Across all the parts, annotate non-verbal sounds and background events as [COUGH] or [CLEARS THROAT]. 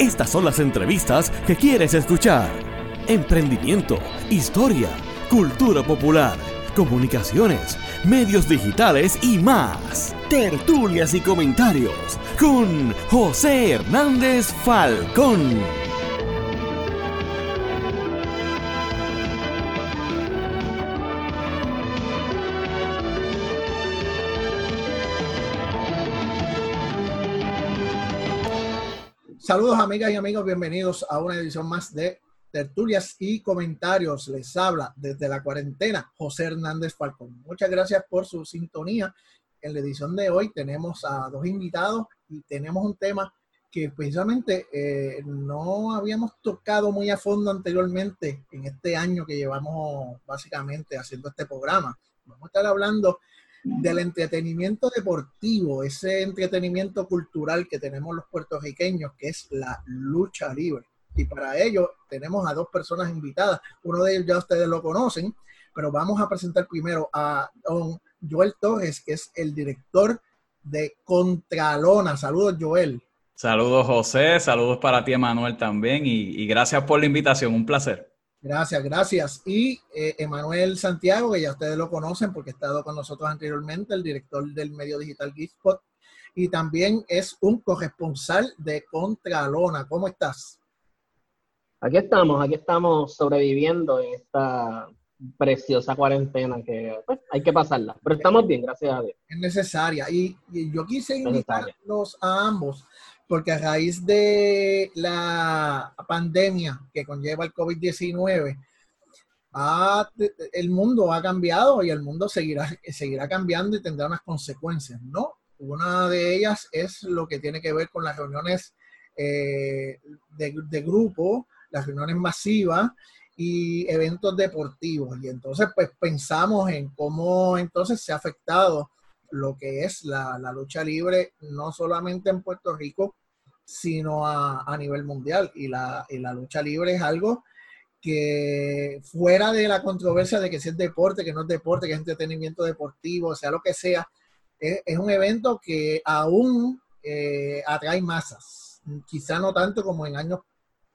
Estas son las entrevistas que quieres escuchar. Emprendimiento, historia, cultura popular, comunicaciones, medios digitales y más. Tertulias y comentarios con José Hernández Falcón. Saludos amigas y amigos, bienvenidos a una edición más de Tertulias y Comentarios. Les habla desde la cuarentena José Hernández Falcón. Muchas gracias por su sintonía. En la edición de hoy tenemos a dos invitados y tenemos un tema que precisamente eh, no habíamos tocado muy a fondo anteriormente en este año que llevamos básicamente haciendo este programa. Vamos a estar hablando del entretenimiento deportivo, ese entretenimiento cultural que tenemos los puertorriqueños, que es la lucha libre. Y para ello tenemos a dos personas invitadas. Uno de ellos ya ustedes lo conocen, pero vamos a presentar primero a don Joel Torres, que es el director de Contralona. Saludos, Joel. Saludos, José. Saludos para ti, Emanuel, también. Y gracias por la invitación. Un placer. Gracias, gracias. Y eh, Emanuel Santiago, que ya ustedes lo conocen porque ha estado con nosotros anteriormente, el director del medio digital Gitspot, y también es un corresponsal de Contralona. ¿Cómo estás? Aquí estamos, aquí estamos sobreviviendo en esta preciosa cuarentena que pues, hay que pasarla, pero estamos bien, gracias a Dios. Es necesaria. Y, y yo quise invitarlos a ambos porque a raíz de la pandemia que conlleva el COVID-19, el mundo ha cambiado y el mundo seguirá, seguirá cambiando y tendrá unas consecuencias, ¿no? Una de ellas es lo que tiene que ver con las reuniones eh, de, de, grupo, las reuniones masivas y eventos deportivos. Y entonces, pues pensamos en cómo entonces se ha afectado lo que es la, la lucha libre, no solamente en Puerto Rico, sino a, a nivel mundial. Y la, y la, lucha libre es algo que fuera de la controversia de que si es deporte, que no es deporte, que es entretenimiento deportivo, sea lo que sea, es, es un evento que aún eh, atrae masas. Quizá no tanto como en años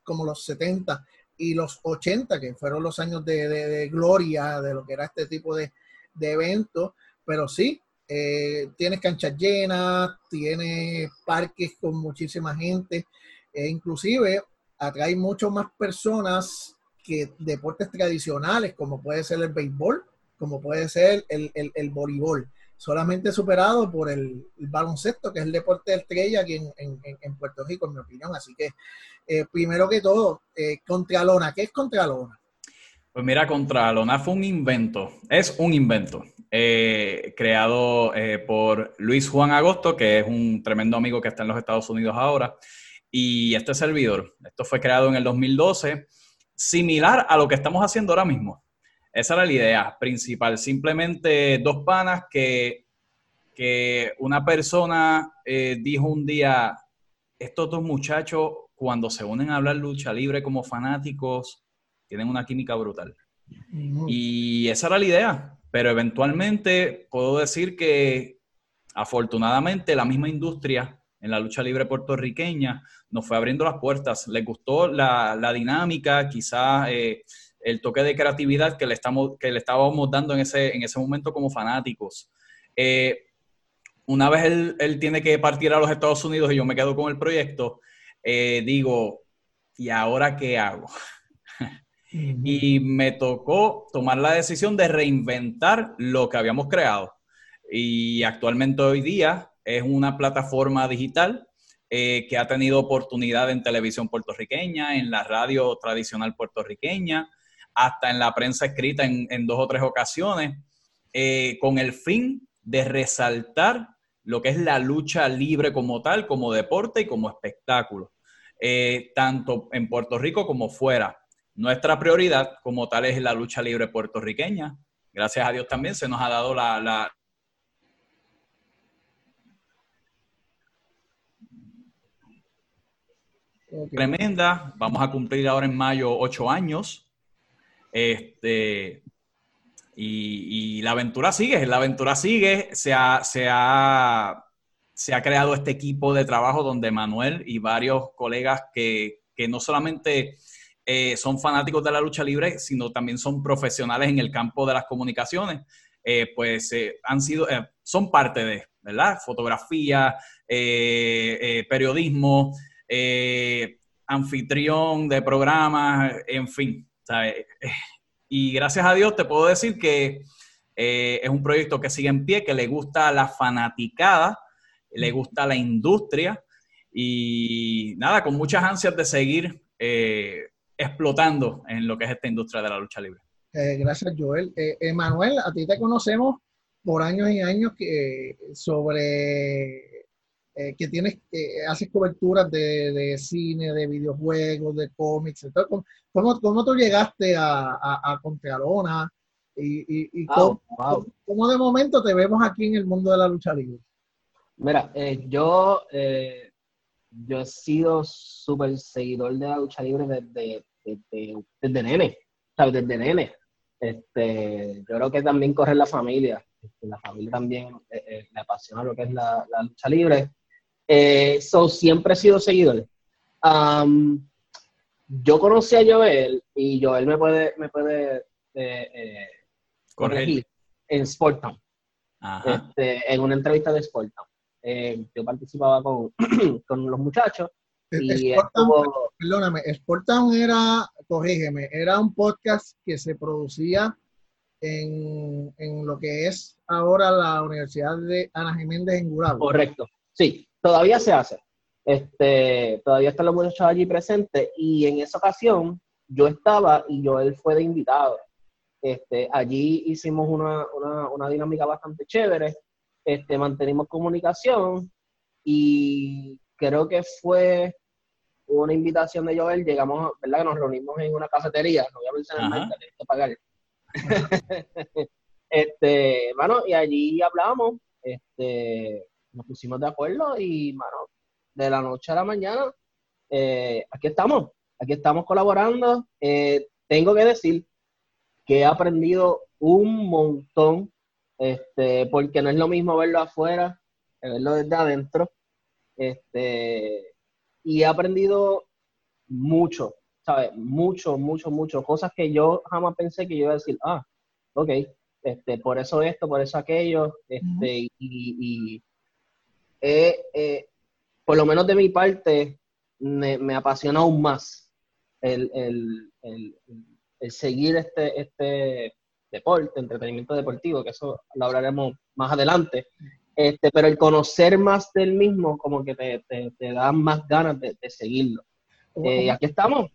como los 70 y los 80, que fueron los años de, de, gloria de lo que era este tipo de, de eventos, pero sí, eh, tienes canchas llenas, tienes parques con muchísima gente, e inclusive atrae mucho más personas que deportes tradicionales, como puede ser el béisbol, como puede ser el, el, voleibol, solamente superado por el, baloncesto, que es el deporte de estrella aquí en, en, en Puerto Rico, en mi opinión. Así que, eh, primero que todo, eh, Contralona, ¿qué es Contralona? Pues mira, Contralona fue un invento, es un invento eh, creado eh, por Luis Juan Agosto, que es un tremendo amigo que está en los Estados Unidos ahora, y este servidor. Esto fue creado en el 2012, similar a lo que estamos haciendo ahora mismo. Esa era la idea principal, simplemente dos panas que, que una persona eh, dijo un día, estos dos muchachos cuando se unen a hablar lucha libre como fanáticos, tienen una química brutal. Y esa era la idea pero eventualmente puedo decir que afortunadamente la misma industria en la lucha libre puertorriqueña nos fue abriendo las puertas. Les gustó la, la dinámica, quizás eh, el toque de creatividad que le, estamos, que le estábamos dando en ese, en ese momento como fanáticos. Eh, una vez él, él, tiene que partir a los Estados Unidos y yo me quedo con el proyecto, eh, digo, ¿y ahora qué hago? [LAUGHS] y me tocó tomar la decisión de reinventar lo que habíamos creado. Y actualmente hoy día es una plataforma digital eh, que ha tenido oportunidad en televisión puertorriqueña, en la radio tradicional puertorriqueña, hasta en la prensa escrita en, dos o tres ocasiones, eh, con el fin de resaltar lo que es la lucha libre como tal, como deporte y como espectáculo, eh, tanto en Puerto Rico como fuera. Nuestra prioridad como tal es la lucha libre puertorriqueña. Gracias a Dios también se nos ha dado la, la okay. tremenda. Vamos a cumplir ahora en mayo ocho años. Este, y, y, la aventura sigue, la aventura sigue. Se ha, se ha se ha creado este equipo de trabajo donde Manuel y varios colegas que, no solamente eh, son fanáticos de la lucha libre, sino también son profesionales en el campo de las comunicaciones, eh, pues han sido, son parte de, ¿verdad? Fotografía, periodismo, anfitrión de programas, en fin. Y gracias a Dios te puedo decir que eh, es un proyecto que sigue en pie, que le gusta a la fanaticada, le gusta a la industria y nada, con muchas ansias de seguir eh, explotando en lo que es esta industria de la lucha libre. Eh, gracias, Joel. Emanuel, a ti te conocemos por años y años que, sobre que tienes, haces coberturas de, cine, de videojuegos, de cómics. ¿cómo, cómo, tú llegaste a, a, a Contralona? ¿Y, y, cómo, de momento te vemos aquí en el mundo de la lucha libre? Mira, eh, yo, eh, yo he sido súper seguidor de la lucha libre desde, desde, nene, ¿sabes? Desde nene. Este, yo creo que también corre la familia. Este, la familia también eh, le apasiona lo que es la, lucha libre. so, siempre he sido seguidor. yo conocí a Joel y Joel me puede, me puede corregir en Sportown. Este, en una entrevista de Sportown. Eh, yo participaba con, [CLEARS THROAT] con los muchachos. Y Perdóname, Sportown era, corrígeme, era un podcast que se producía en, en, lo que es ahora la Universidad de Ana Jiménez en Gurabo. Correcto, sí, todavía se hace. Este, todavía están los muchachos allí presentes y en esa ocasión yo estaba y yo él fue de invitado. Este, allí hicimos una, dinámica bastante chévere, este, mantenimos comunicación y creo que fue una invitación de Joel, llegamos, ¿verdad? Nos reunimos en una cafetería, no voy a mencionar que pagar. [LAUGHS] este, bueno, y allí hablamos, este, nos pusimos de acuerdo y, bueno, de la noche a la mañana, eh, aquí estamos, aquí estamos colaborando. Eh, tengo que decir que he aprendido un montón, este, porque no es lo mismo verlo afuera que verlo desde adentro. Este, y he aprendido mucho, ¿sabes? Mucho, mucho, mucho. Cosas que yo jamás pensé que yo iba a decir, ah, ok, este, por eso esto, por eso aquello, este, y, por lo menos de mi parte, me, apasiona aún más el, seguir este, este deporte, entretenimiento deportivo, que eso lo hablaremos más adelante. Este, pero el conocer más del mismo, como que te, te, da más ganas de, seguirlo. Eh, y aquí estamos.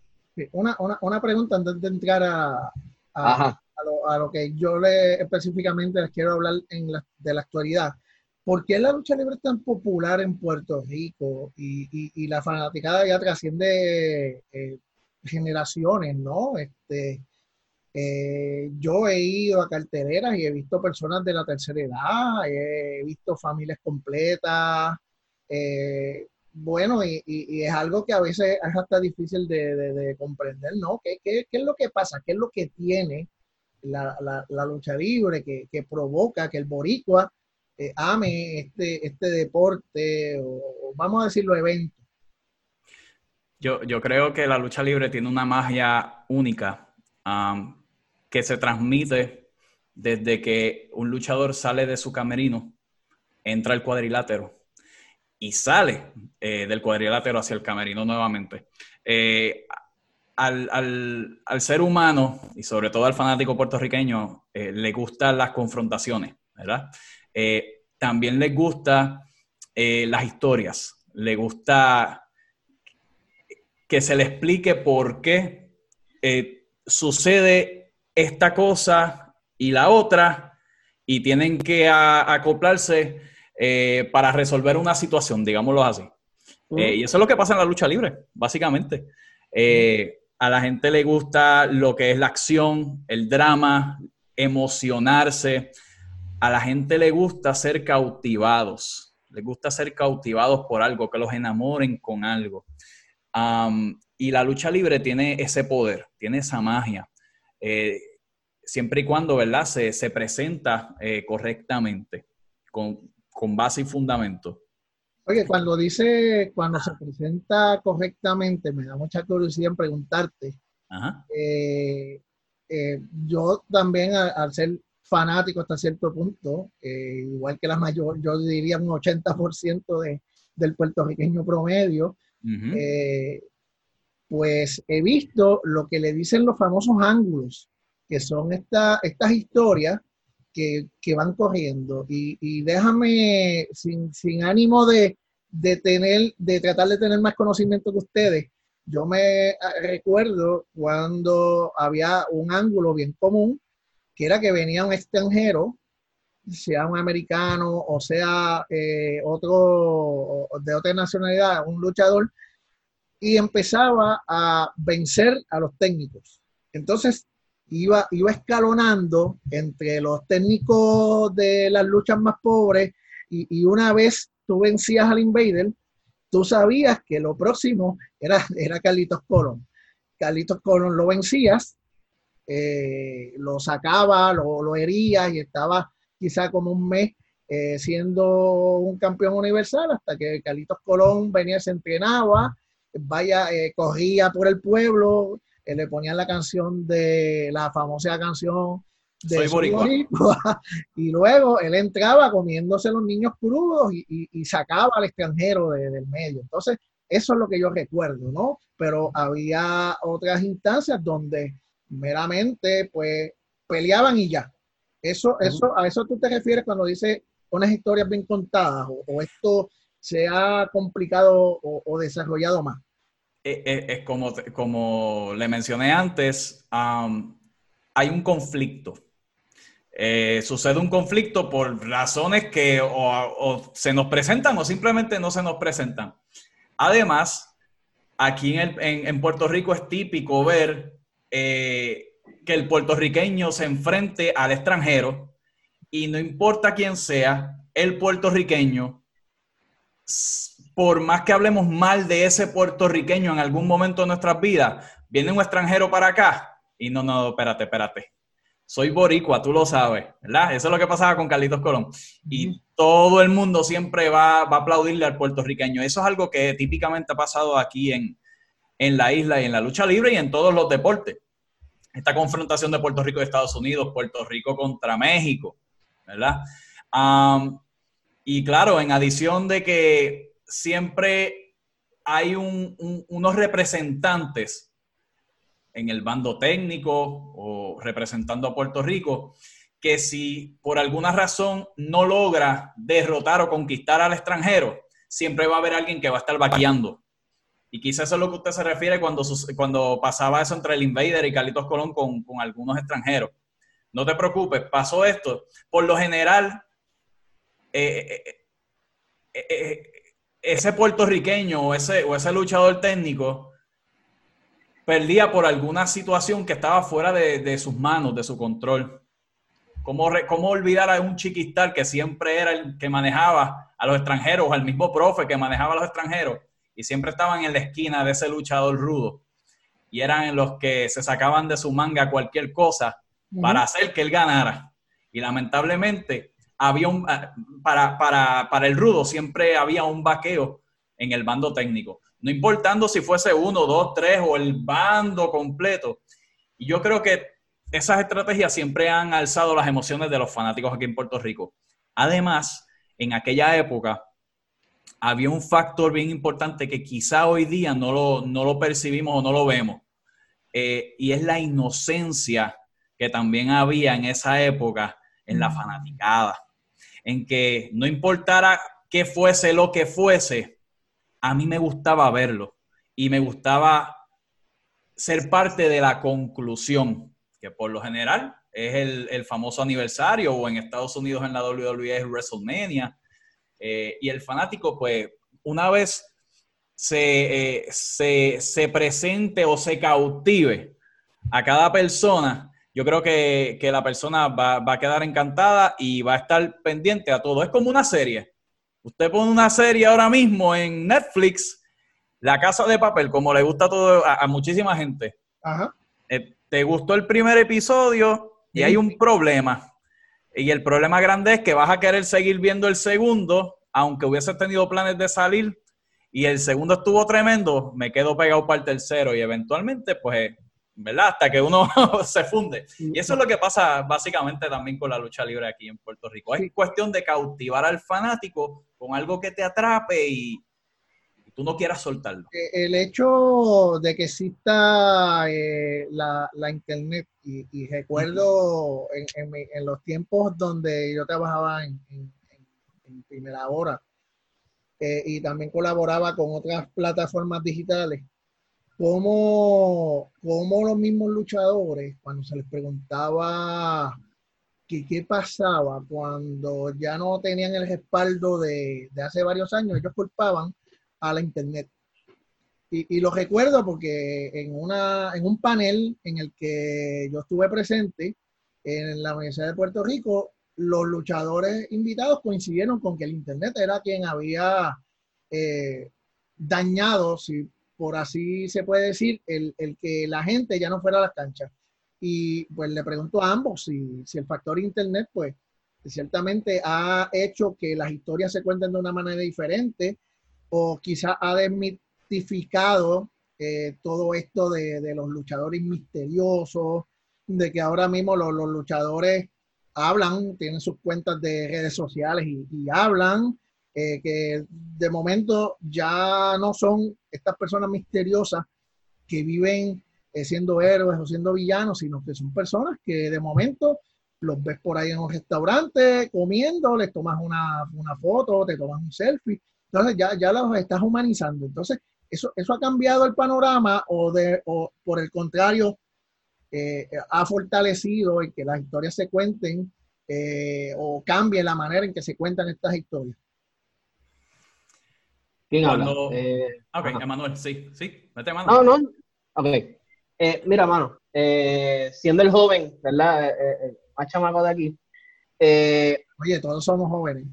Una, una, una, pregunta antes de entrar a, a, lo, a, lo, que yo le específicamente les quiero hablar en la, de la actualidad. ¿Por qué la lucha libre es tan popular en Puerto Rico y, y, y la fanaticada ya trasciende eh, generaciones, ¿no? Este, eh, yo he ido a carteleras y he visto personas de la tercera edad, he visto familias completas. Eh, bueno, y, es algo que a veces es hasta difícil de, comprender, ¿no? ¿Qué, es lo que pasa? ¿Qué es lo que tiene la, lucha libre que, provoca que el boricua eh, ame este, este deporte o, vamos a decirlo, evento? Yo, yo, creo que la lucha libre tiene una magia única que se transmite desde que un luchador sale de su camerino, entra al cuadrilátero y sale eh, del cuadrilátero hacia el camerino nuevamente. Eh, al, ser humano y sobre todo al fanático puertorriqueño eh, le gustan las confrontaciones, ¿verdad? también les gusta las historias, le gusta que se le explique por qué sucede esta cosa y la otra y tienen que acoplarse eh, para resolver una situación, digámoslo así. Eh, y eso es lo que pasa en la lucha libre, básicamente. a la gente le gusta lo que es la acción, el drama, emocionarse. A la gente le gusta ser cautivados. Les gusta ser cautivados por algo, que los enamoren con algo y la lucha libre tiene ese poder, tiene esa magia, eh, siempre y cuando, ¿verdad? Se, presenta eh, correctamente, con, base y fundamento. Oye, cuando dice, cuando se presenta correctamente, me da mucha curiosidad en preguntarte. Eh, eh, yo también, al, ser fanático hasta cierto punto, eh, igual que la mayor, yo diría un 80% de, del puertorriqueño promedio, pues he visto lo que le dicen los famosos ángulos, que son esta, estas historias que, van corriendo. Y, déjame, sin, ánimo de, tener, de tratar de tener más conocimiento que ustedes, yo me ah, recuerdo cuando había un ángulo bien común, que era que venía un extranjero, sea un americano o sea eh, otro de otra nacionalidad, un luchador, y empezaba a vencer a los técnicos. Entonces, iba, iba escalonando entre los técnicos de las luchas más pobres y, una vez tú vencías al Invader, tú sabías que lo próximo era, era Carlitos Colón. Carlitos Colón lo vencías, eh, lo sacaba, lo, lo hería y estaba quizá como un mes eh, siendo un campeón universal hasta que Carlitos Colón venía, se entrenaba, vaya, eh, corría por el pueblo, le ponían la canción de la famosa canción de Soy [LAUGHS] y luego él entraba comiéndose los niños crudos y, sacaba al extranjero del medio. Entonces, eso es lo que yo recuerdo, ¿no? Pero había otras instancias donde meramente, pues, peleaban y ya. Eso, eso, a eso tú te refieres cuando dices unas historias bien contadas o, esto se ha complicado o desarrollado más. Eh, eh, es como, como le mencioné antes, hay un conflicto. Eh, sucede un conflicto por razones que o, se nos presentan o simplemente no se nos presentan. Además, aquí en, Puerto Rico es típico ver que el puertorriqueño se enfrente al extranjero y no importa quién sea, el puertorriqueño por más que hablemos mal de ese puertorriqueño en algún momento de nuestras vidas, viene un extranjero para acá y no, no, espérate, espérate. Soy boricua, tú lo sabes, ¿verdad? Eso es lo que pasaba con Carlitos Colón. Y todo el mundo siempre va, va, a aplaudirle al puertorriqueño. Eso es algo que típicamente ha pasado aquí en, en la isla y en la lucha libre y en todos los deportes. Esta confrontación de Puerto Rico y Estados Unidos, Puerto Rico contra México, ¿verdad? Y claro, en adición de que siempre hay unos representantes en el bando técnico o representando a Puerto Rico que si por alguna razón no logra derrotar o conquistar al extranjero, siempre va a haber alguien que va a estar vaqueando. Y quizás eso es lo que usted se refiere cuando, cuando pasaba eso entre el Invader y Carlitos Colón con, algunos extranjeros. No te preocupes, pasó esto. Por lo general, eh, eh, eh, ese puertorriqueño o ese, o ese luchador técnico perdía por alguna situación que estaba fuera de, sus manos, de su control. ¿Cómo, ¿Cómo, olvidar a un chiquistar que siempre era el que manejaba a los extranjeros, al mismo profe que manejaba a los extranjeros, y siempre estaban en la esquina de ese luchador rudo? Y eran los que se sacaban de su manga cualquier cosa para hacer que él ganara. Y lamentablemente, había un, ah, para, para, el rudo siempre había un vaqueo en el bando técnico, no importando si fuese uno, dos, tres o el bando completo. Y yo creo que esas estrategias siempre han alzado las emociones de los fanáticos aquí en Puerto Rico. Además, en aquella época había un factor bien importante que quizá hoy día no lo, no lo percibimos o no lo vemos, eh, y es la inocencia que también había en esa época en la fanaticada en que no importara qué fuese lo que fuese, a mí me gustaba verlo y me gustaba ser parte de la conclusión, que por lo general es el, famoso aniversario o en Estados Unidos en la WWE es WrestleMania. Eh, y el fanático, pues, una vez se, eh, se presente o se cautive a cada persona, yo creo que, la persona va, a quedar encantada y va a estar pendiente a todo. Es como una serie. Usted pone una serie ahora mismo en Netflix, La Casa de Papel, como le gusta a, todo, a, muchísima gente. Ajá. Eh, te gustó el primer episodio y hay un problema. Y el problema grande es que vas a querer seguir viendo el segundo aunque hubiese tenido planes de salir y el segundo estuvo tremendo, me quedo pegado para el tercero y eventualmente, pues, ¿verdad? Hasta que uno [LAUGHS] se funde. Y eso es lo que pasa básicamente también con la lucha libre aquí en Puerto Rico. Es cuestión de cautivar al fanático con algo que te atrape y, tú no quieras soltarlo. Eh, el hecho de que exista eh, la, internet y, recuerdo en, los tiempos donde yo trabajaba en, primera hora eh, y también colaboraba con otras plataformas digitales, como, como los mismos luchadores, cuando se les preguntaba qué, qué pasaba cuando ya no tenían el respaldo de, de hace varios años, ellos culpaban a la Internet. Y, lo recuerdo porque en, una, en un panel en el que yo estuve presente en la Universidad de Puerto Rico, los luchadores invitados coincidieron con que el Internet era quien había eh, dañado, si por así se puede decir, el, que la gente ya no fuera a las canchas. Y pues le pregunto a ambos si, si el factor Internet, pues ciertamente ha hecho que las historias se cuenten de una manera diferente, o quizá ha desmitificado eh, todo esto de, los luchadores misteriosos, de que ahora mismo los, luchadores hablan, tienen sus cuentas de redes sociales y, hablan, eh, que de momento ya no son estas personas misteriosas que viven eh, siendo héroes o siendo villanos, sino que son personas que de momento los ves por ahí en un restaurante comiendo, les tomas una, una foto, te tomas un selfie entonces ya, ya los estás humanizando. Entonces, eso, eso ha cambiado el panorama o, de, o por el contrario, eh, ha fortalecido el que las historias se cuenten eh, o cambie la manera en que se cuentan estas historias. ¿Quién habla? Eh, ok, Emanuel, sí, sí, mete mano. No, no, ok. mira, mano, siendo el joven, ¿verdad? más chamaco de aquí. Oye, todos somos jóvenes.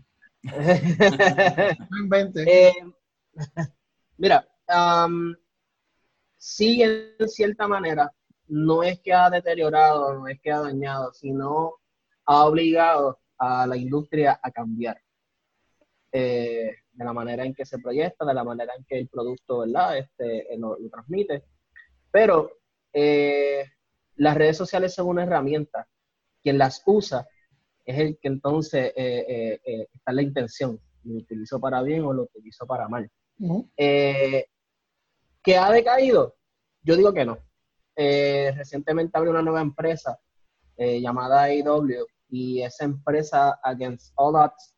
[LAUGHS] Eh, [LAUGHS] mira, sí, en cierta manera, no es que ha deteriorado, no es que ha dañado, sino ha obligado a la industria a cambiar. Eh, de la manera en que se proyecta, de la manera en que el producto ¿verdad? Este, eh, lo, transmite. Pero las redes sociales son una herramienta. Quien las usa es el que entonces eh, eh, eh, está en la intención, lo utilizo para bien o lo utilizo para mal. ¿Que ha decaído? Yo digo que no. recientemente abrí una nueva empresa llamada AEW y esa empresa, Against All Odds,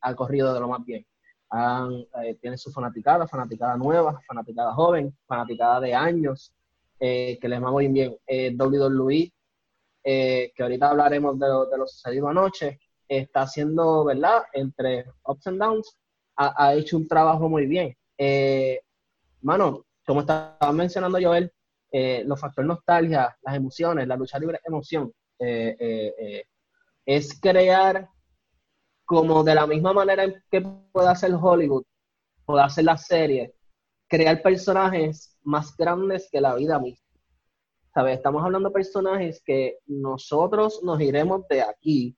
ha corrido de lo más bien. tiene su fanaticada, fanaticada nueva, fanaticada joven, fanaticada de años, que les va muy bien. WWE eh, que ahorita hablaremos de lo, sucedido anoche, está haciendo, ¿verdad? Entre ups and downs, ha, hecho un trabajo muy bien. Eh, mano, como estaba mencionando Joel, eh, los factores nostalgia, las emociones, la lucha libre emoción, es crear como de la misma manera que puede hacer Hollywood, puede hacer la serie, crear personajes más grandes que la vida misma. Estamos hablando de personajes que nosotros nos iremos de aquí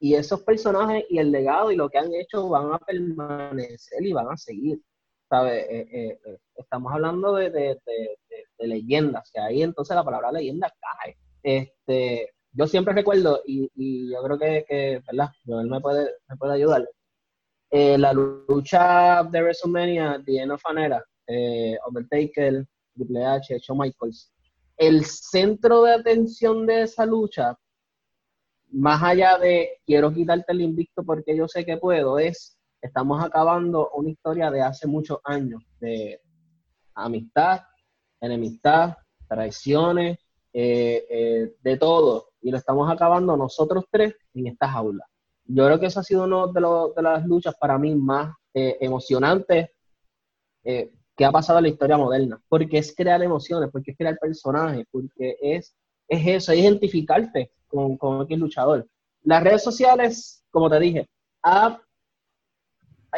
y esos personajes y el legado y lo que han hecho van a permanecer y van a seguir. ¿Sabes? Eh, eh, eh, estamos hablando de, leyendas, que ahí entonces la palabra leyenda cae. Este, yo siempre recuerdo, y, yo creo que, que ¿verdad? Joel me puede, me puede ayudar. la lucha de WrestleMania, de End of Undertaker, Triple H, Shawn Michaels, el centro de atención de esa lucha, más allá de quiero quitarte el invicto porque yo sé que puedo, es estamos acabando una historia de hace muchos años de amistad, enemistad, traiciones, eh, eh, de todo. Y lo estamos acabando nosotros tres en esta jaula. Yo creo que eso ha sido una de, de las luchas para mí más eh, emocionantes que ha pasado en la historia moderna, porque es crear emociones, porque es crear personajes, porque es, es eso, es identificarte con, con el luchador. Las redes sociales, como te dije, ha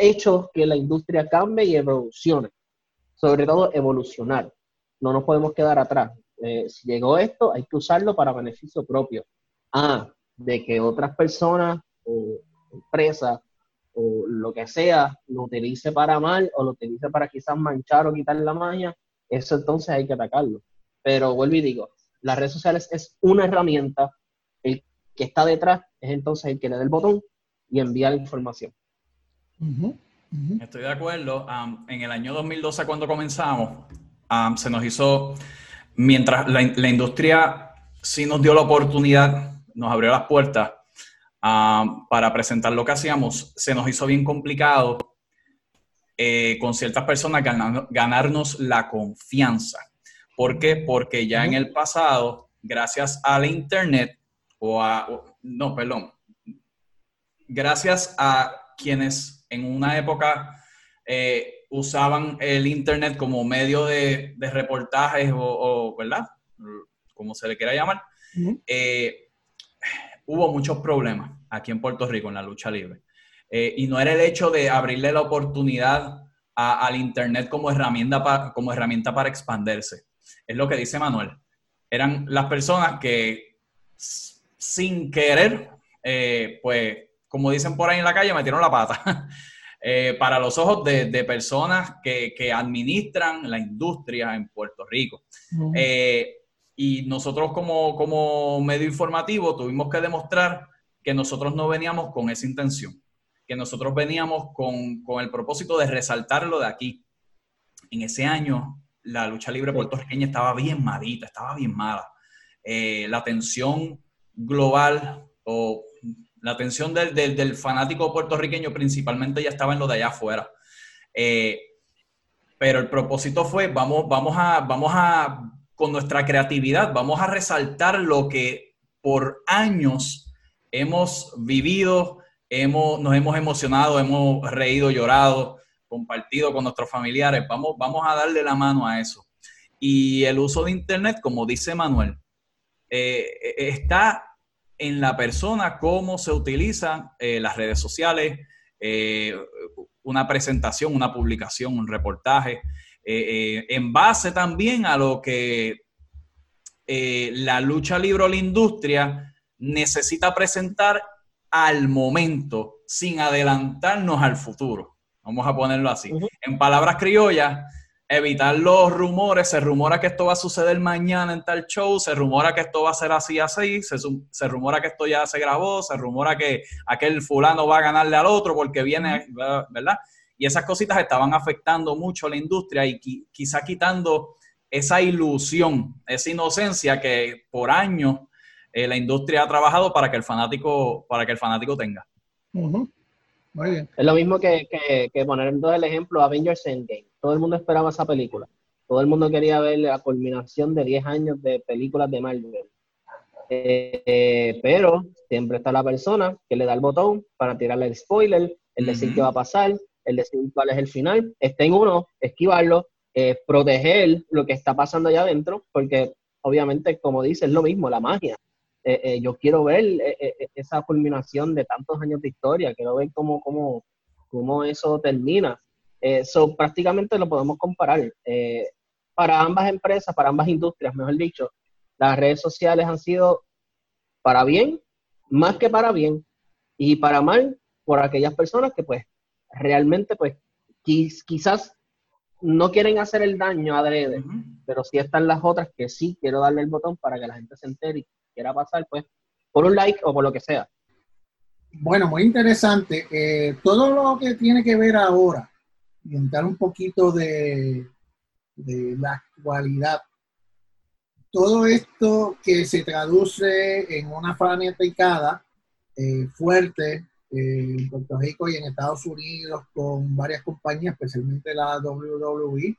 hecho que la industria cambie y evolucione, sobre todo evolucionar. No nos podemos quedar atrás. Eh, si llegó esto, hay que usarlo para beneficio propio. Ah, de que otras personas o, empresa o lo que sea lo utilice para mal o lo utilice para quizás manchar o quitar la magia, eso entonces hay que atacarlo. Pero vuelvo y digo, las redes sociales es una herramienta, el que está detrás es entonces el que le da el botón y envía la información. Estoy de acuerdo. en el año 2012, cuando comenzamos, se nos hizo, mientras la, industria sí nos dio la oportunidad, nos abrió las puertas para presentar lo que hacíamos, se nos hizo bien complicado eh, con ciertas personas ganarnos la confianza. ¿Por qué? Porque ya en el pasado, gracias al Internet, o a, no, perdón, gracias a quienes en una época eh, usaban el Internet como medio de, reportajes o, ¿verdad? Como se le quiera llamar, eh, hubo muchos problemas aquí en Puerto Rico en la lucha libre. Eh, y no era el hecho de abrirle la oportunidad al Internet como herramienta, como herramienta para expandirse. Es lo que dice Manuel. Eran las personas que sin querer, eh, pues, como dicen por ahí en la calle, metieron la pata. [LAUGHS] Eh, para los ojos de, personas que, administran la industria en Puerto Rico. y nosotros como, como medio informativo tuvimos que demostrar que nosotros no veníamos con esa intención, que nosotros veníamos con, el propósito de resaltar lo de aquí. En ese año, la lucha libre puertorriqueña estaba bien malita, estaba bien mala. Eh, la atención global o la atención del, fanático puertorriqueño principalmente ya estaba en lo de allá afuera. Eh, pero el propósito fue, vamos, vamos, a, vamos a, con nuestra creatividad, vamos a resaltar lo que por años hemos vivido, hemos, nos hemos emocionado, hemos reído, llorado, compartido con nuestros familiares. Vamos, vamos a darle la mano a eso. Y el uso de Internet, como dice Manuel, eh, está en la persona cómo se utilizan eh, las redes sociales, eh, una presentación, una publicación, un reportaje, en base también a lo que la lucha libre o la industria necesita presentar al momento, sin adelantarnos al futuro. Vamos a ponerlo así. En palabras criollas, evitar los rumores. Se rumora que esto va a suceder mañana en tal show, se rumora que esto va a ser así, así, se, se rumora que esto ya se grabó, se rumora que aquel fulano va a ganarle al otro porque viene, ¿verdad? Y esas cositas estaban afectando mucho a la industria y quizá quitando esa ilusión, esa inocencia que por años eh, la industria ha trabajado para que el fanático, para que el fanático tenga. Muy bien. Es lo mismo que, que, poner el ejemplo Avengers Endgame. Todo el mundo esperaba esa película. Todo el mundo quería ver la culminación de 10 años de películas de Marvel. Eh, pero siempre está la persona que le da el botón para tirarle el spoiler, el decir qué va a pasar, el decir cuál es el final. Está en uno, esquivarlo, eh, proteger lo que está pasando allá adentro, porque obviamente, como dice, es lo mismo, la magia. Eh, eh, yo quiero ver esa culminación de tantos años de historia, quiero ver cómo, cómo, cómo eso termina. Eso prácticamente lo podemos comparar. para ambas empresas, para ambas industrias, mejor dicho, las redes sociales han sido para bien, más que para bien, y para mal por aquellas personas que pues realmente pues quizás no quieren hacer el daño adrede, pero sí están las otras que sí quiero darle el botón para que la gente se entere quiera pasar, pues, por un like o por lo que sea. Bueno, muy interesante. Eh, todo lo que tiene que ver ahora, y entrar un poquito de, de la actualidad, todo esto que se traduce en una fanaticada eh, fuerte eh, en Puerto Rico y en Estados Unidos con varias compañías, especialmente la WWE,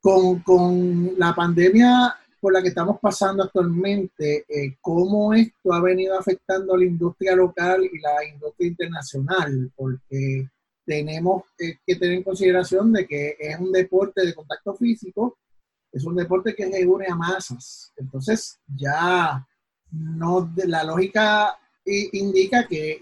con, con la pandemia por la que estamos pasando actualmente, eh, cómo esto ha venido afectando a la industria local y la industria internacional, porque tenemos eh, que tener en consideración de que es un deporte de contacto físico, es un deporte que se une a masas. Entonces, ya no, la lógica indica que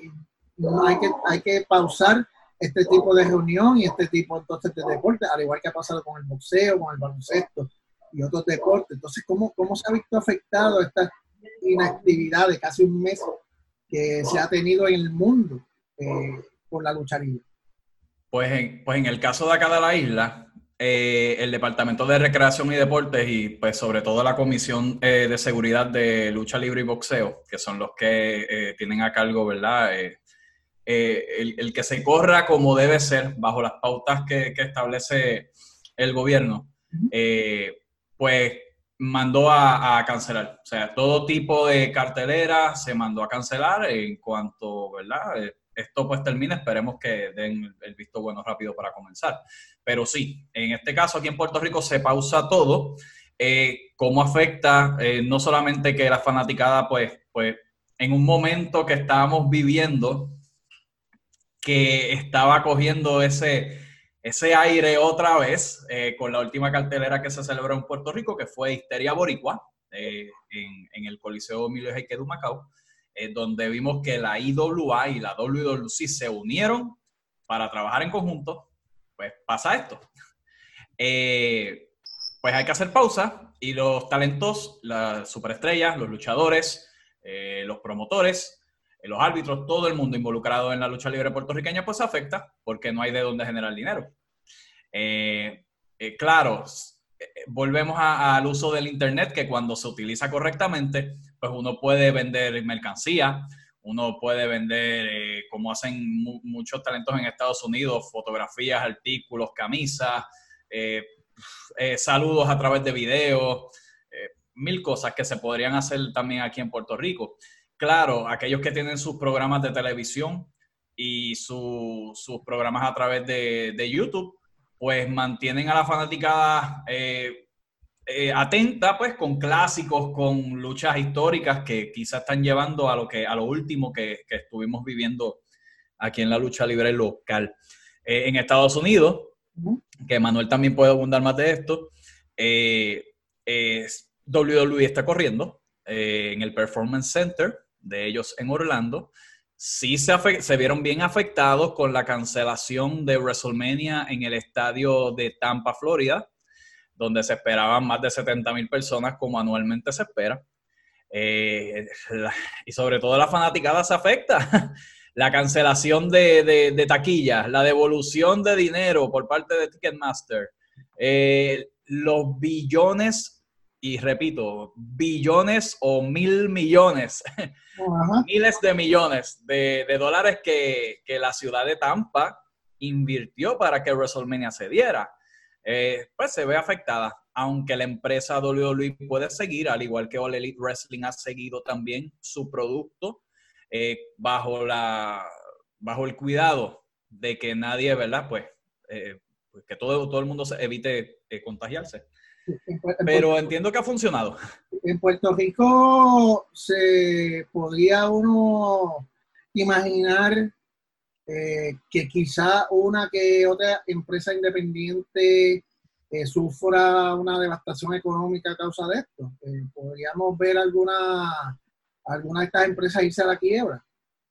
no hay que, hay que pausar este tipo de reunión y este tipo entonces de deporte, al igual que ha pasado con el boxeo, con el baloncesto y otros deportes. Entonces, ¿cómo, cómo se ha visto afectado esta inactividad de casi un mes que se ha tenido en el mundo por la lucha. Pues en, pues en el caso de acá de la isla, eh, el Departamento de Recreación y Deportes y pues sobre todo la Comisión eh, de Seguridad de Lucha Libre y Boxeo, que son los que eh, tienen a cargo, ¿verdad? El, que se corra como debe ser, bajo las pautas que, establece el gobierno, pues mandó a, a, cancelar. O sea, todo tipo de cartelera se mandó a cancelar en cuanto, ¿verdad? Esto pues termine, esperemos que den el visto bueno rápido para comenzar. Pero sí, en este caso aquí en Puerto Rico se pausa todo. Eh, ¿Cómo afecta eh, no solamente que la fanaticada pues, pues en un momento que estábamos viviendo, que estaba cogiendo ese, ese aire otra vez eh, con la última cartelera que se celebró en Puerto Rico, que fue Histeria Boricua, en, en, el Coliseo Emilio Heique Macao, donde vimos que la IWA y la WWC se unieron para trabajar en conjunto, pues pasa esto. [LAUGHS] Eh, pues hay que hacer pausa y los talentos, las superestrellas, los luchadores, eh, los promotores, eh, los árbitros, todo el mundo involucrado en la lucha libre puertorriqueña, pues afecta porque no hay de dónde generar dinero. claro, volvemos al uso del Internet, que cuando se utiliza correctamente, pues uno puede vender mercancía, uno puede vender, eh, como hacen muchos talentos en Estados Unidos, fotografías, artículos, camisas, eh, eh, saludos a través de videos, mil cosas que se podrían hacer también aquí en Puerto Rico. Claro, aquellos que tienen sus programas de televisión y sus programas a través de, de YouTube, pues mantienen a la fanaticada eh, eh, atenta, pues, con clásicos, con luchas históricas que quizás están llevando a lo que a lo último que, estuvimos viviendo aquí en la lucha libre local. Eh, en Estados Unidos, que Manuel también puede abundar más de esto, WWE está corriendo en el Performance Center de ellos en Orlando sí se, vieron bien afectados con la cancelación de WrestleMania en el estadio de Tampa, Florida, donde se esperaban más de 70 mil personas como anualmente se espera. Eh, y sobre todo la fanaticada se afecta. [LAUGHS] la cancelación de, de, taquillas, la devolución de dinero por parte de Ticketmaster, eh, los billones y repito, billones o mil millones, miles de millones de, dólares que, la ciudad de Tampa invirtió para que WrestleMania se diera, eh, pues se ve afectada. Aunque la empresa WWE puede seguir, al igual que All Elite Wrestling ha seguido también su producto eh, bajo, la, bajo el cuidado de que nadie, ¿verdad? Pues, eh, pues que todo, todo el mundo se evite contagiarse. Pero entiendo que ha funcionado. En Puerto Rico se podría uno imaginar eh, que quizá una que otra empresa independiente eh, sufra una devastación económica a causa de esto. Eh, podríamos ver alguna, alguna de estas empresas irse a la quiebra.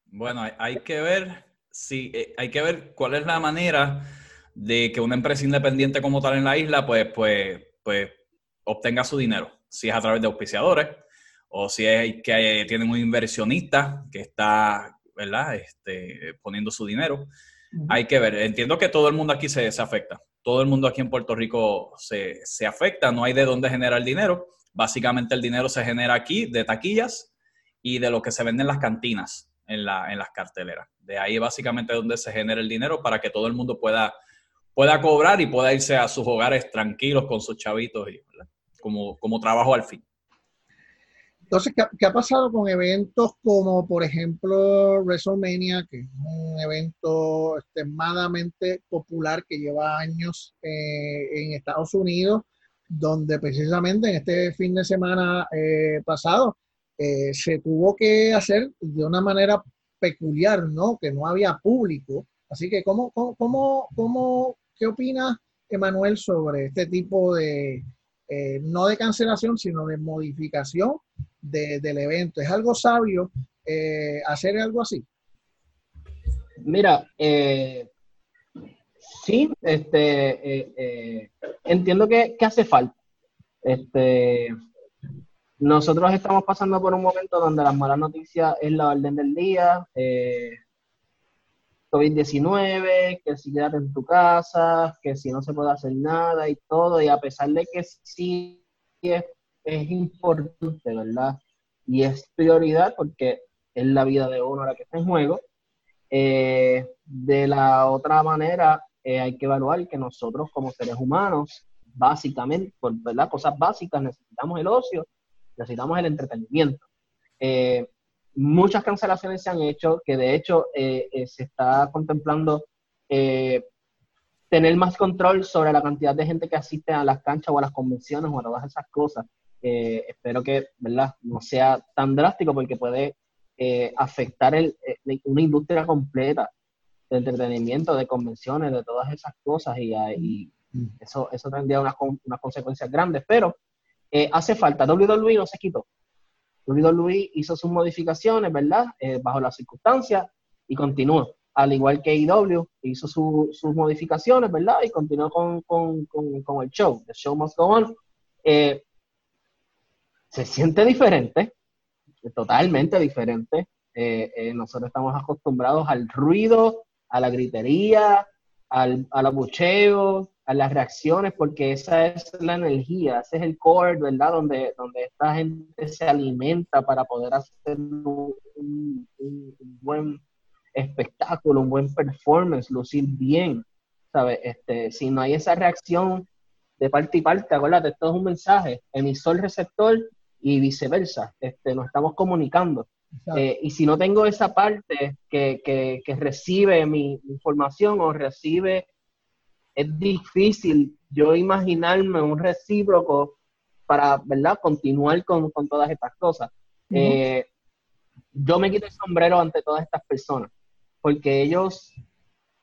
Bueno, hay, que ver si hay que ver cuál es la manera de que una empresa independiente como tal en la isla, pues, pues pues obtenga su dinero, si es a través de auspiciadores o si es que tienen un inversionista que está, ¿verdad? Este, poniendo su dinero. Hay que ver, entiendo que todo el mundo aquí se, afecta, todo el mundo aquí en Puerto Rico se, afecta, no hay de dónde generar dinero. Básicamente el dinero se genera aquí de taquillas y de lo que se vende en las cantinas, en, la, en las carteleras. De ahí básicamente es donde se genera el dinero para que todo el mundo pueda pueda cobrar y pueda irse a sus hogares tranquilos con sus chavitos y, como, como trabajo al fin. Entonces, ¿qué, ha pasado con eventos como, por ejemplo, WrestleMania, que es un evento extremadamente popular que lleva años eh, en Estados Unidos, donde precisamente en este fin de semana eh, pasado eh, se tuvo que hacer de una manera peculiar, ¿no? Que no había público. Así que, ¿cómo, cómo, cómo, cómo ¿Qué opina Emanuel sobre este tipo de, eh, no de cancelación, sino de modificación del evento? ¿Es algo sabio eh, hacer algo así? Mira, eh, sí, este, entiendo que, hace falta. Este, nosotros estamos pasando por un momento donde las malas noticias es la orden del día COVID-19, que si quédate en tu casa, que si no se puede hacer nada y todo, y a pesar de que sí es, es importante, ¿verdad? Y es prioridad porque es la vida de uno la que está en juego. Eh, de la otra manera, eh, hay que evaluar que nosotros como seres humanos, básicamente, por ¿verdad? cosas básicas, necesitamos el ocio, necesitamos el entretenimiento. Eh, muchas cancelaciones se han hecho, que de hecho se está contemplando tener más control sobre la cantidad de gente que asiste a las canchas o a las convenciones o a todas esas cosas. espero que ¿verdad? no sea tan drástico porque puede eh, afectar el, eh, una industria completa de entretenimiento, de convenciones, de todas esas cosas y, y mm. eso, eso tendría unas, unas consecuencias grandes, pero eh, hace falta. WWE no se quitó. WWE hizo sus modificaciones, ¿verdad? bajo las circunstancias y continuó. Al igual que IW hizo sus modificaciones, ¿verdad? Y continuó con, con, con, el show. The show must go on. se siente diferente, totalmente diferente. Eh, eh, nosotros estamos acostumbrados al ruido, a la gritería, al, al abucheo, a las reacciones, porque esa es la energía, ese es el core, ¿verdad? Donde, donde esta gente se alimenta para poder hacer un, buen espectáculo, un buen performance, lucir bien, ¿sabes? Este, si no hay esa reacción de parte y parte, acuérdate, esto es un mensaje, emisor, receptor, y viceversa, este, nos estamos comunicando. Eh, y si no tengo esa parte que, que, recibe mi información o recibe, es difícil yo imaginarme un recíproco para, ¿verdad?, continuar con, con todas estas cosas. Eh, yo me quito el sombrero ante todas estas personas, porque ellos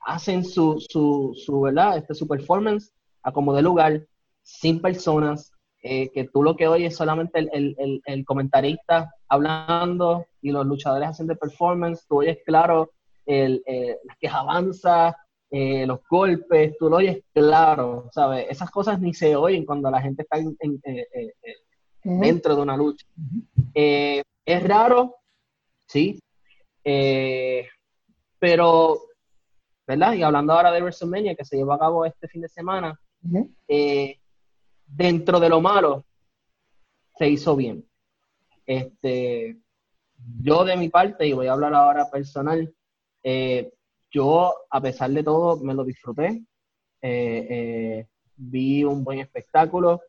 hacen su, su, su ¿verdad?, este, su performance a como de lugar, sin personas, eh, que tú lo que oyes es solamente el, comentarista hablando y los luchadores haciendo performance, tú oyes claro el, eh, las que avanza, eh, los golpes, tú lo oyes claro, ¿sabes? Esas cosas ni se oyen cuando la gente está dentro de una lucha. es raro, sí, pero, ¿verdad? Y hablando ahora de WrestleMania, que se llevó a cabo este fin de semana, dentro de lo malo, se hizo bien. Este, yo de mi parte, y voy a hablar ahora personal, eh, yo a pesar de todo me lo disfruté, eh, eh, vi un buen espectáculo,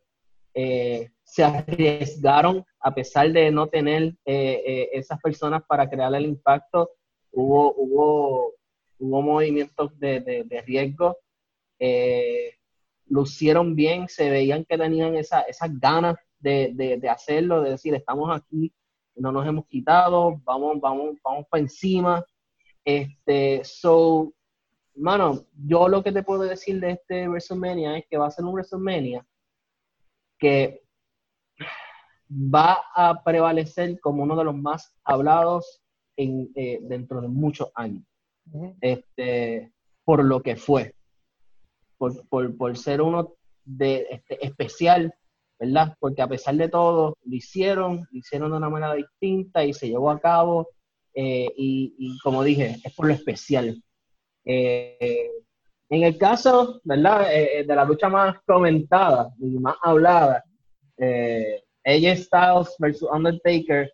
se arriesgaron a pesar de no tener esas personas para crear el impacto, hubo, hubo, hubo movimientos de, de, de riesgo. Lucieron bien, se veían que tenían esa, esas ganas de, hacerlo, de decir, estamos aquí, no nos hemos quitado, vamos, vamos, vamos para encima. Este, so, mano, yo lo que te puedo decir de este WrestleMania es que va a ser un WrestleMania que va a prevalecer como uno de los más hablados en, eh, dentro de muchos años. este, por lo que fue por, ser uno de, este, especial, ¿verdad? Porque a pesar de todo, lo hicieron, lo hicieron de una manera distinta y se llevó a cabo. Eh, y, como dije, es por lo especial. Eh, en el caso, ¿verdad? Eh, de la lucha más comentada y más hablada, AJ Styles versus Undertaker,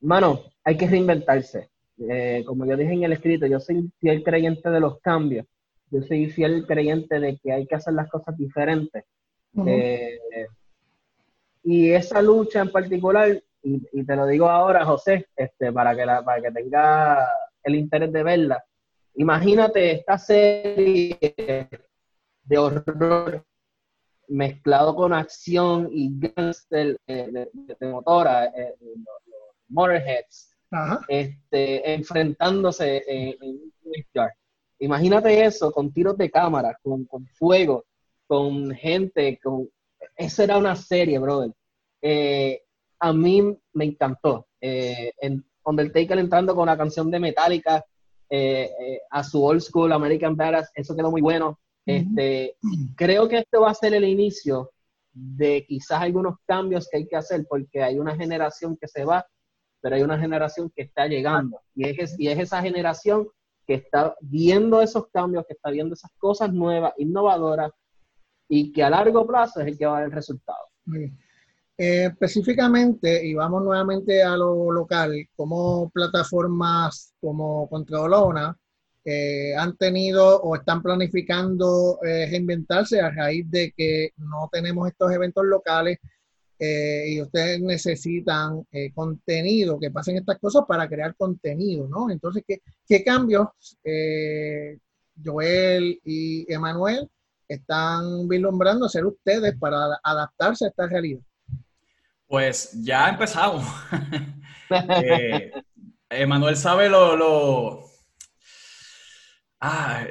mano, hay que reinventarse. Eh, como yo dije en el escrito, yo soy fiel creyente de los cambios. Yo soy fiel creyente de que hay que hacer las cosas diferentes. Eh, y esa lucha en particular, y, te lo digo ahora, José, este, para, que la, para que tenga el interés de verla, imagínate esta serie de horror mezclado con acción y gangster de, de, motora, eh, Motorheads, este, enfrentándose en, un Imagínate eso con tiros de cámara, con, fuego, con gente, con... Esa era una serie, brother. Eh, a mí me encantó. Eh, en Undertaker entrando con la canción de Metallica eh, eh, a su old school American Badass, eso quedó muy bueno. Este, creo que esto va a ser el inicio de quizás algunos cambios que hay que hacer porque hay una generación que se va pero hay una generación que está llegando y es, y es esa generación que está viendo esos cambios, que está viendo esas cosas nuevas, innovadoras y que a largo plazo es el que va a dar el resultado. Específicamente, y vamos nuevamente a lo local, como plataformas como Contralona eh, han tenido o están planificando eh, reinventarse a raíz de que no tenemos estos eventos locales eh, y ustedes necesitan contenido, que pasen estas cosas para crear contenido, ¿no? Entonces, ¿qué, qué cambios Joel y Emanuel están vislumbrando hacer ustedes para adaptarse a esta realidad? Pues ya empezamos. [LAUGHS] Emanuel sabe lo... lo... Ah,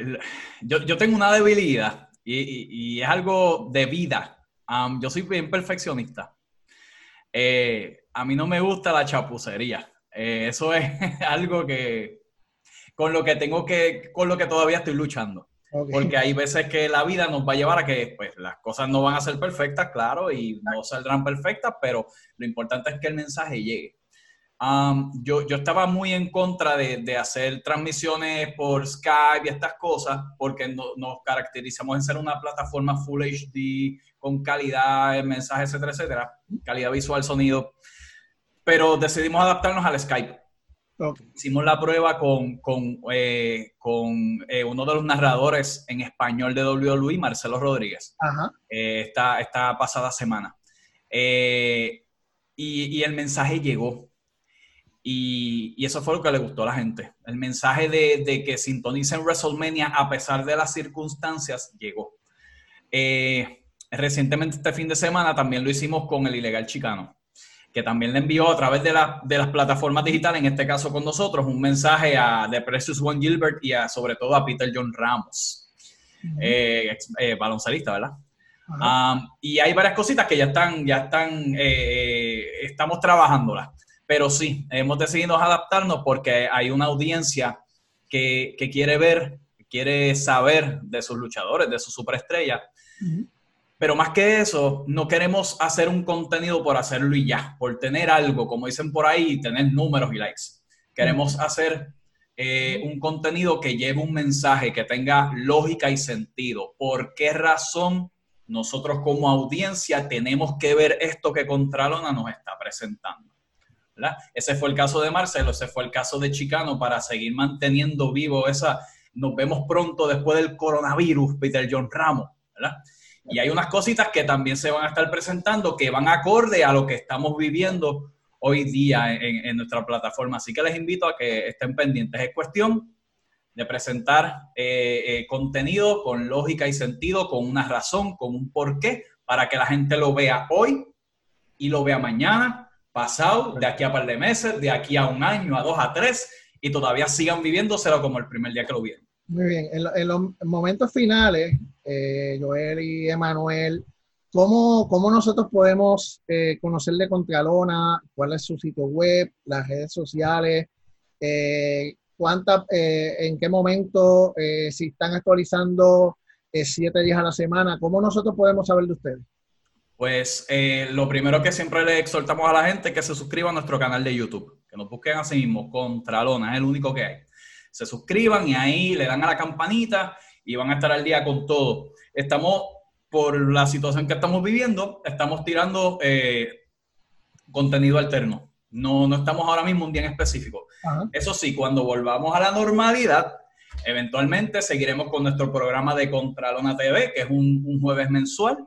yo, yo, tengo una debilidad y, y, y es algo de vida. Um, yo soy bien perfeccionista. Eh, a mí no me gusta la chapucería. Eh, eso es [LAUGHS] algo que con lo que tengo que, con lo que todavía estoy luchando. Porque hay veces que la vida nos va a llevar a que pues, las cosas no van a ser perfectas, claro, y no saldrán perfectas, pero lo importante es que el mensaje llegue. yo, yo estaba muy en contra de, de, hacer transmisiones por Skype y estas cosas, porque no, nos caracterizamos en ser una plataforma Full HD, con calidad en mensajes, etcétera, etcétera, calidad visual, sonido, pero decidimos adaptarnos al Skype. Hicimos la prueba con, con, eh, con eh, uno de los narradores en español de WWE, Marcelo Rodríguez, eh, esta, esta, pasada semana. Y, y, el mensaje llegó. Y, y, eso fue lo que le gustó a la gente. El mensaje de, de que sintonicen WrestleMania a pesar de las circunstancias llegó. Recientemente este fin de semana también lo hicimos con el ilegal chicano, que también le envió a través de, de las plataformas digitales, en este caso con nosotros, un mensaje a The Precious One Gilbert y a, sobre todo a Peter John Ramos, eh, eh, baloncelista, ¿verdad? Um, y hay varias cositas que ya están, ya están, eh, estamos trabajándolas. Pero sí, hemos decidido adaptarnos porque hay una audiencia que, que quiere ver, quiere saber de sus luchadores, de sus superestrellas. Pero más que eso, no queremos hacer un contenido por hacerlo y ya, por tener algo, como dicen por ahí, tener números y likes. Queremos hacer eh, un contenido que lleve un mensaje, que tenga lógica y sentido. ¿Por qué razón nosotros como audiencia tenemos que ver esto que Contralona nos está presentando? Ese fue el caso de Marcelo, ese fue el caso de Chicano para seguir manteniendo vivo esa, nos vemos pronto después del coronavirus, Peter John Ramos, ¿verdad? Y hay unas cositas que también se van a estar presentando que van acorde a lo que estamos viviendo hoy día en, nuestra plataforma. Así que les invito a que estén pendientes. Es cuestión de presentar eh, eh, contenido con lógica y sentido, con una razón, con un porqué, para que la gente lo vea hoy y lo vea mañana, pasado, de aquí a par de meses, de aquí a un año, a dos, a tres, y todavía sigan viviéndoselo como el primer día que lo vieron. Muy bien, en, los momentos finales, eh, Joel y Emanuel, ¿cómo, ¿cómo, nosotros podemos eh, conocer de Contralona? ¿Cuál es su sitio web, las redes sociales? Eh, cuánta, eh, ¿En qué momento, si están actualizando siete días a la semana? ¿Cómo nosotros podemos saber de ustedes? Pues lo primero que siempre le exhortamos a la gente es que se suscriba a nuestro canal de YouTube, que nos busquen así mismo, Contralona, es el único que hay se suscriban y ahí le dan a la campanita y van a estar al día con todo. Estamos, por la situación que estamos viviendo, estamos tirando eh, contenido alterno. No, no estamos ahora mismo un día en específico. Eso sí, cuando volvamos a la normalidad, eventualmente seguiremos con nuestro programa de Contralona TV, que es un, jueves mensual.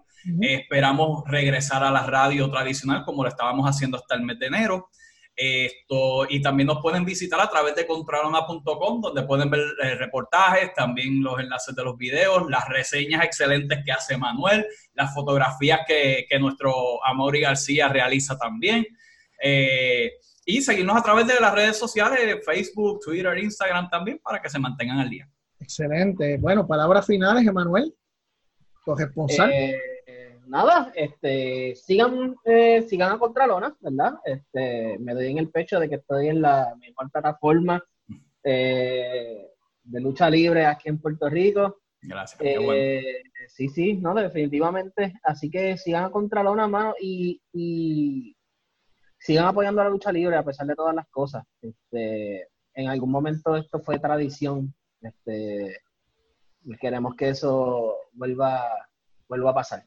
esperamos regresar a la radio tradicional como lo estábamos haciendo hasta el mes de enero. Esto, y también nos pueden visitar a través de contralona.com, donde pueden ver eh, reportajes, también los enlaces de los videos, las reseñas excelentes que hace Manuel, las fotografías que, que nuestro Amaury García realiza también. Eh, y seguirnos a través de las redes sociales, Facebook, Twitter, Instagram también, para que se mantengan al día. Excelente. Bueno, palabras finales, Emanuel, corresponsal. Eh, nada, este, sigan, eh, sigan a Contralona, ¿verdad? Este, me doy en el pecho de que estoy en la mejor plataforma eh, de lucha libre aquí en Puerto Rico. Gracias. Eh, sí, sí, no, definitivamente. Así que sigan a Contralona, mano, y, y sigan apoyando la lucha libre a pesar de todas las cosas. Este, en algún momento esto fue tradición. Este, queremos que eso vuelva, vuelva a pasar.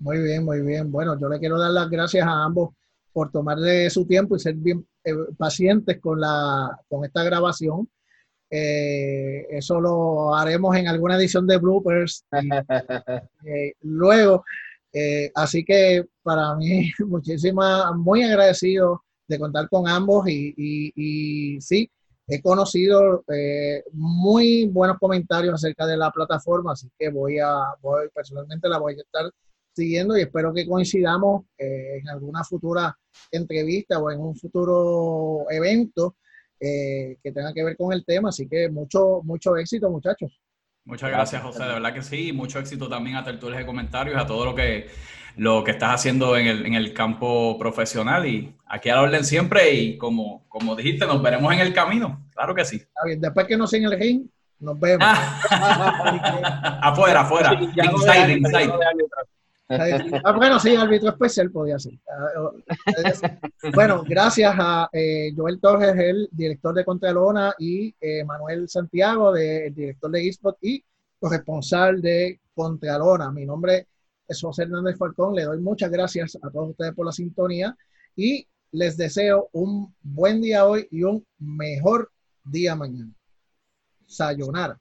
Muy bien, muy bien. Bueno, yo le quiero dar las gracias a ambos por tomarle su tiempo y ser bien eh, pacientes con, la, con esta grabación. Eh, eso lo haremos en alguna edición de bloopers. [LAUGHS] Eh, luego, así que para mí, [LAUGHS] muchísimas, muy agradecido de contar con ambos y, y, sí, he conocido muy buenos comentarios acerca de la plataforma, así que voy a, voy, personalmente la voy a estar siguiendo y espero que coincidamos eh, en alguna futura entrevista o en un futuro evento eh, que tenga que ver con el tema. Así que mucho, mucho éxito, muchachos. Muchas gracias, José. De verdad que sí. Mucho éxito también a tertulias de comentarios, a todo lo que, lo que estás haciendo en el, en el campo profesional. Y aquí a la orden siempre. Y como, como dijiste, nos veremos en el camino. Claro que sí. Después que no sea en el ring, nos vemos. [LAUGHS] afuera, afuera. inside, inside. Ah, bueno, sí, árbitro especial podía ser. Ah, bueno, gracias a eh, Joel Torres, el director de Contralona, y eh, Manuel Santiago, el director de eSport y corresponsal de Contralona. Mi nombre es José Hernández Falcón. Le doy muchas gracias a todos ustedes por la sintonía y les deseo un buen día hoy y un mejor día mañana. Sayonara.